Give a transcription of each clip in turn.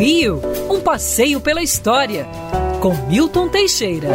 Rio, um passeio pela história, com Milton Teixeira.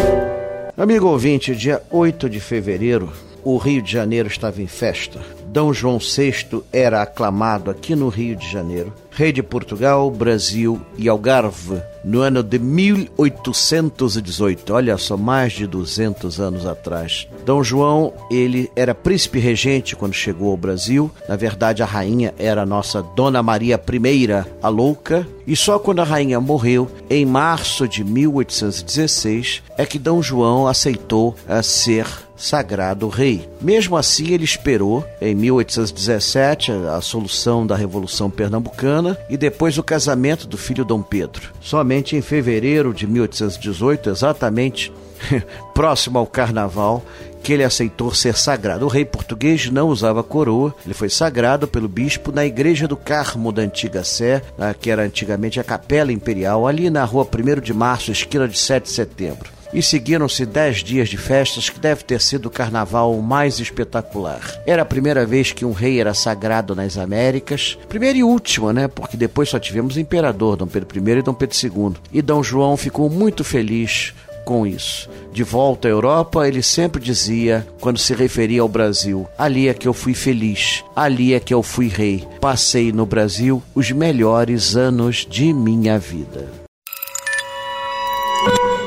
Amigo ouvinte, dia 8 de fevereiro, o Rio de Janeiro estava em festa. D. João VI era aclamado aqui no Rio de Janeiro, rei de Portugal, Brasil e Algarve, no ano de 1818. Olha só, mais de 200 anos atrás. D. João, ele era príncipe regente quando chegou ao Brasil. Na verdade, a rainha era a nossa Dona Maria I, a louca. E só quando a rainha morreu, em março de 1816, é que D. João aceitou a ser sagrado rei. Mesmo assim, ele esperou, em 1817, a solução da Revolução Pernambucana e depois o casamento do filho Dom Pedro. Somente em fevereiro de 1818, exatamente próximo ao carnaval, que ele aceitou ser sagrado. O rei português não usava coroa, ele foi sagrado pelo bispo na igreja do Carmo da Antiga Sé, que era antigamente a Capela Imperial, ali na rua 1 de março, esquina de 7 de setembro e seguiram-se dez dias de festas que deve ter sido o carnaval mais espetacular. Era a primeira vez que um rei era sagrado nas Américas, primeira e última, né? Porque depois só tivemos imperador, Dom Pedro I e Dom Pedro II. E Dom João ficou muito feliz com isso. De volta à Europa, ele sempre dizia, quando se referia ao Brasil: ali é que eu fui feliz, ali é que eu fui rei. Passei no Brasil os melhores anos de minha vida.